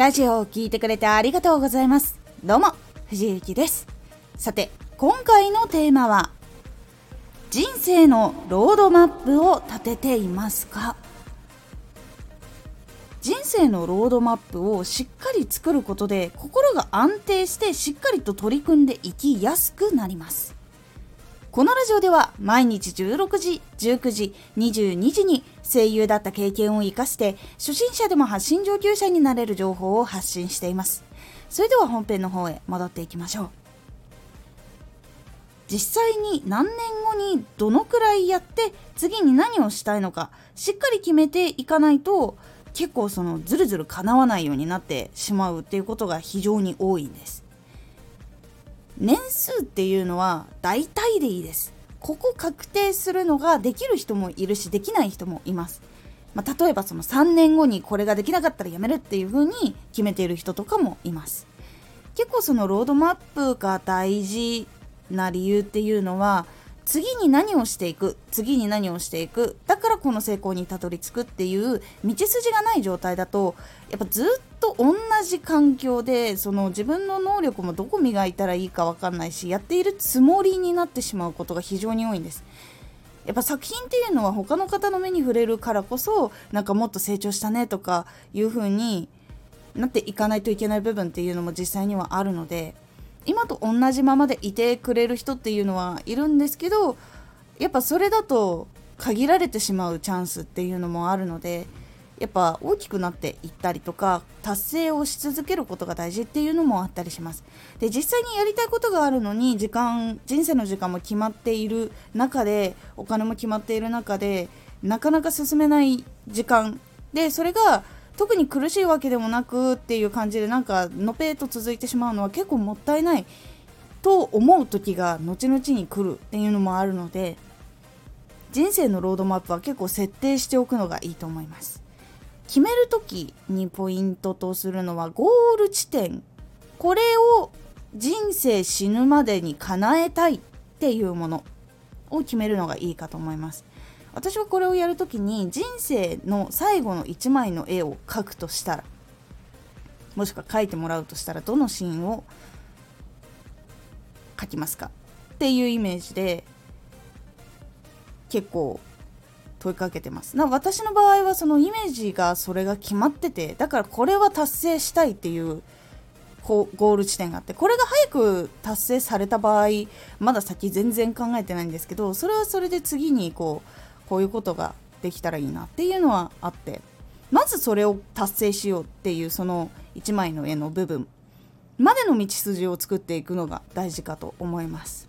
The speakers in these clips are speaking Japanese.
ラジオを聴いてくれてありがとうございます。どうも、藤幸です。さて、今回のテーマは、人生のロードマップを立てていますか？人生のロードマップをしっかり作ることで心が安定してしっかりと取り組んでいきやすくなりますこのラジオでは毎日16時、19時、22時に声優だった経験を活かして初心者でも発信上級者になれる情報を発信しています。それでは本編の方へ戻っていきましょう。実際に何年後にどのくらいやって次に何をしたいのかしっかり決めていかないと結構そのずるずる叶わないようになってしまうっていうことが非常に多いんです。年数っていうのは大体でいいです。ここ確定するのができる人もいるしできない人もいます、まあ、例えばその3年後にこれができなかったらやめるっていう風に決めている人とかもいます。結構そのロードマップが大事な理由っていうのは次に何をしていく次に何をしていくだからこの成功にたどり着くっていう道筋がない状態だとやっぱずっと同じ環境でその自分の能力もどこ磨いたらいいか分かんないしやっているつもりになってしまうことが非常に多いんです。やっぱ作品っていうのは他の方の目に触れるからこそなんかもっと成長したねとかいう風になっていかないといけない部分っていうのも実際にはあるので今と同じままでいてくれる人っていうのはいるんですけどやっぱそれだと限られてしまうチャンスっていうのもあるのでやっぱ大きくなっていったりとか達成をし続けることが大事っていうのもあったりします。で実際にやりたいことがあるのに時間人生の時間も決まっている中でお金も決まっている中でなかなか進めない時間でそれが特に苦しいわけでもなくっていう感じでなんかのぺーと続いてしまうのは結構もったいないと思う時が後々に来るっていうのもあるので人生のロードマップは結構設定しておくのがいいと思います。決める時にポイントとするのはゴール地点。これを人生死ぬまでに叶えたいっていうものを決めるのがいいかと思います。私はこれをやるときに人生の最後の1枚の絵を描くとしたらもしくは描いてもらうとしたらどのシーンを描きますか？っていうイメージで結構問いかけてます。な私の場合はそのイメージがそれが決まっててだからこれは達成したいっていうゴール地点があってこれが早く達成された場合まだ先全然考えてないんですけどそれはそれで次にこうこういうことができたらいいなっていうのはあってまずそれを達成しようっていうその1枚の絵の部分までの道筋を作っていくのが大事かと思います。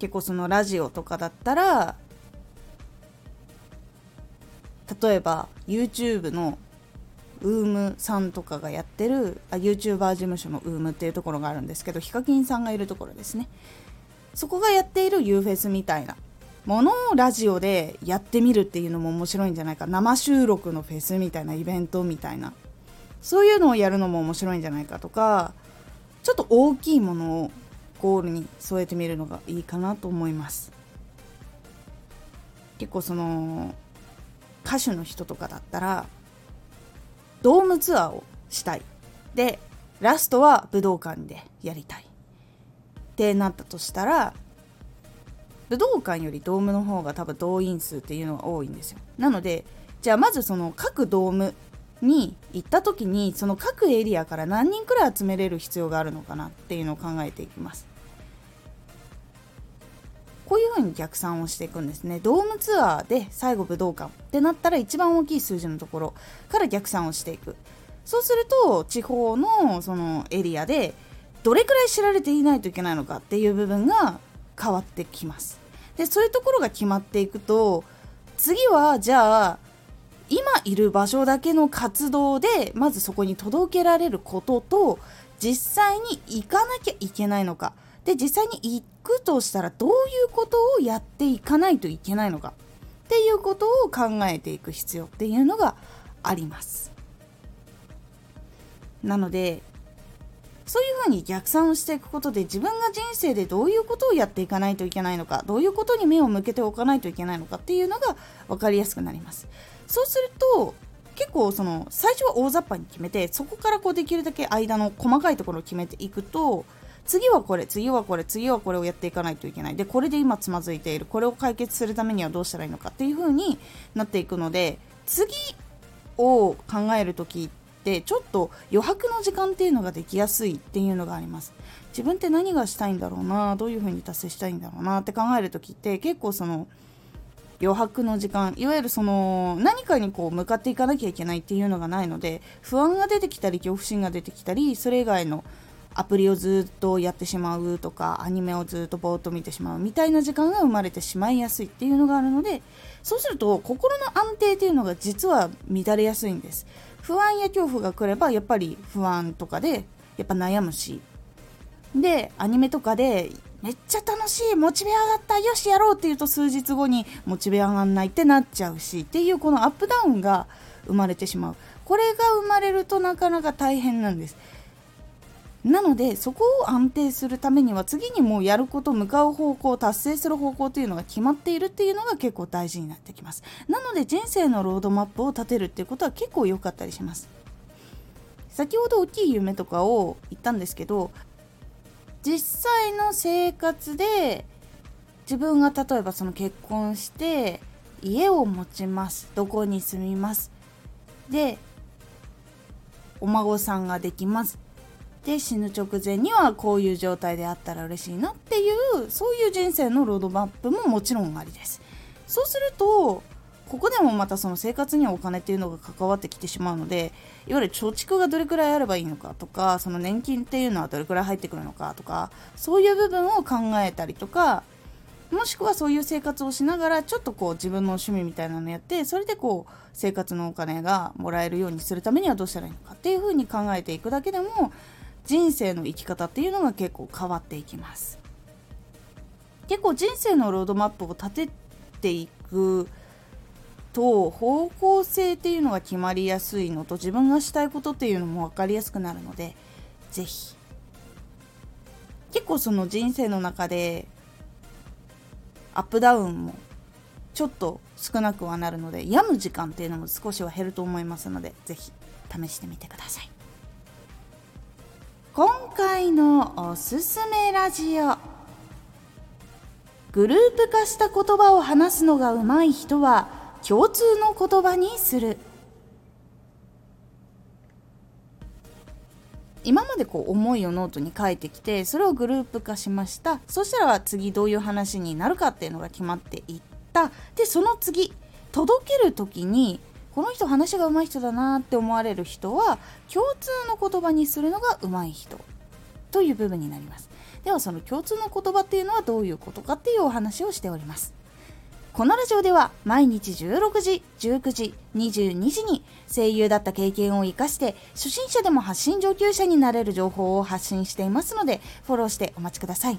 結構そのラジオとかだったら例えば YouTube のウームさんとかがやってるあ YouTuber 事務所のウームっていうところがあるんですけどヒカキンさんがいるところですね。そこがやっている U フェスみたいなものをラジオでやってみるっていうのも面白いんじゃないか。生収録のフェスみたいなイベントみたいな。そういうのをやるのも面白いんじゃないかとかちょっと大きいものをゴールに添えてみるのがいいかなと思います。結構その歌手の人とかだったらドームツアーをしたい。でラストは武道館でやりたい。ってなったとしたら武道館よりドームの方が多分動員数っていうのは多いんですよ。なのでじゃあまずその各ドームに行った時にその各エリアから何人くらい集めれる必要があるのかなっていうのを考えていきます。こういうふうに逆算をしていくんですね。ドームツアーで最後武道館ってなったら一番大きい数字のところから逆算をしていく。そうすると地方のそのエリアでどれくらい知られていないといけないのかっていう部分が変わってきます。でそういうところが決まっていくと次はじゃあ今いる場所だけの活動でまずそこに届けられることと実際に行かなきゃいけないのか。で実際に行くとしたらどういうことをやっていかないといけないのか。っていうことを考えていく必要っていうのがあります。なのでそういうふうに逆算をしていくことで自分が人生でどういうことをやっていかないといけないのかどういうことに目を向けておかないといけないのかっていうのが分かりやすくなります。そうすると結構その最初は大雑把に決めてそこからこうできるだけ間の細かいところを決めていくと次はこれ次はこれ次はこれをやっていかないといけない。でこれで今つまずいている。これを解決するためにはどうしたらいいのかっていう風になっていくので次を考える時ってちょっと余白の時間っていうのができやすいっていうのがあります。自分って何がしたいんだろうなどういう風に達成したいんだろうなって考える時って結構その余白の時間いわゆるその何かにこう向かっていかなきゃいけないっていうのがないので不安が出てきたり恐怖心が出てきたりそれ以外のアプリをずっとやってしまうとかアニメをずっとぼーっと見てしまうみたいな時間が生まれてしまいやすいっていうのがあるのでそうすると心の安定っていうのが実は乱れやすいんです。不安や恐怖が来ればやっぱり不安とかでやっぱ悩むし。でアニメとかでめっちゃ楽しいモチベ上がったよしやろうって言うと数日後にモチベ上がんないってなっちゃうしっていうこのアップダウンが生まれてしまう。これが生まれるとなかなか大変なんです。なのでそこを安定するためには次にもうやること向かう方向達成する方向っていうのが決まっているっていうのが結構大事になってきます。なので人生のロードマップを立てるっていうことは結構良かったりします。先ほど大きい夢とかを言ったんですけど実際の生活で自分が例えばその結婚して家を持ちますどこに住みます。でお孫さんができます。で死ぬ直前にはこういう状態であったら嬉しいなっていうそういう人生のロードマップももちろんありです。そうするとここでもまたその生活にはお金っていうのが関わってきてしまうのでいわゆる貯蓄がどれくらいあればいいのかとかその年金っていうのはどれくらい入ってくるのかとかそういう部分を考えたりとかもしくはそういう生活をしながらちょっとこう自分の趣味みたいなのやってそれでこう生活のお金がもらえるようにするためにはどうしたらいいのかっていうふうに考えていくだけでも人生の生き方っていうのが結構変わっていきます。結構人生のロードマップを立てていくと方向性っていうのが決まりやすいのと自分がしたいことっていうのも分かりやすくなるので是非結構その人生の中でアップダウンもちょっと少なくはなるので病む時間っていうのも少しは減ると思いますので是非試してみてください。今回のおすすめラジオ。グループ化した言葉を話すのが上手い人は共通の言葉にする。今までこう思いをノートに書いてきてそれをグループ化しました。そしたら次どういう話になるかっていうのが決まっていった。でその次届ける時にこの人話が上手い人だなって思われる人は共通の言葉にするのが上手い人。という部分になりますではその共通の言葉っていうのはどういうことかっていうお話をしておりますこのラジオでは毎日16時、19時、22時に声優だった経験を活かして初心者でも発信上級者になれる情報を発信していますのでフォローしてお待ちください。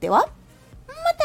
では、また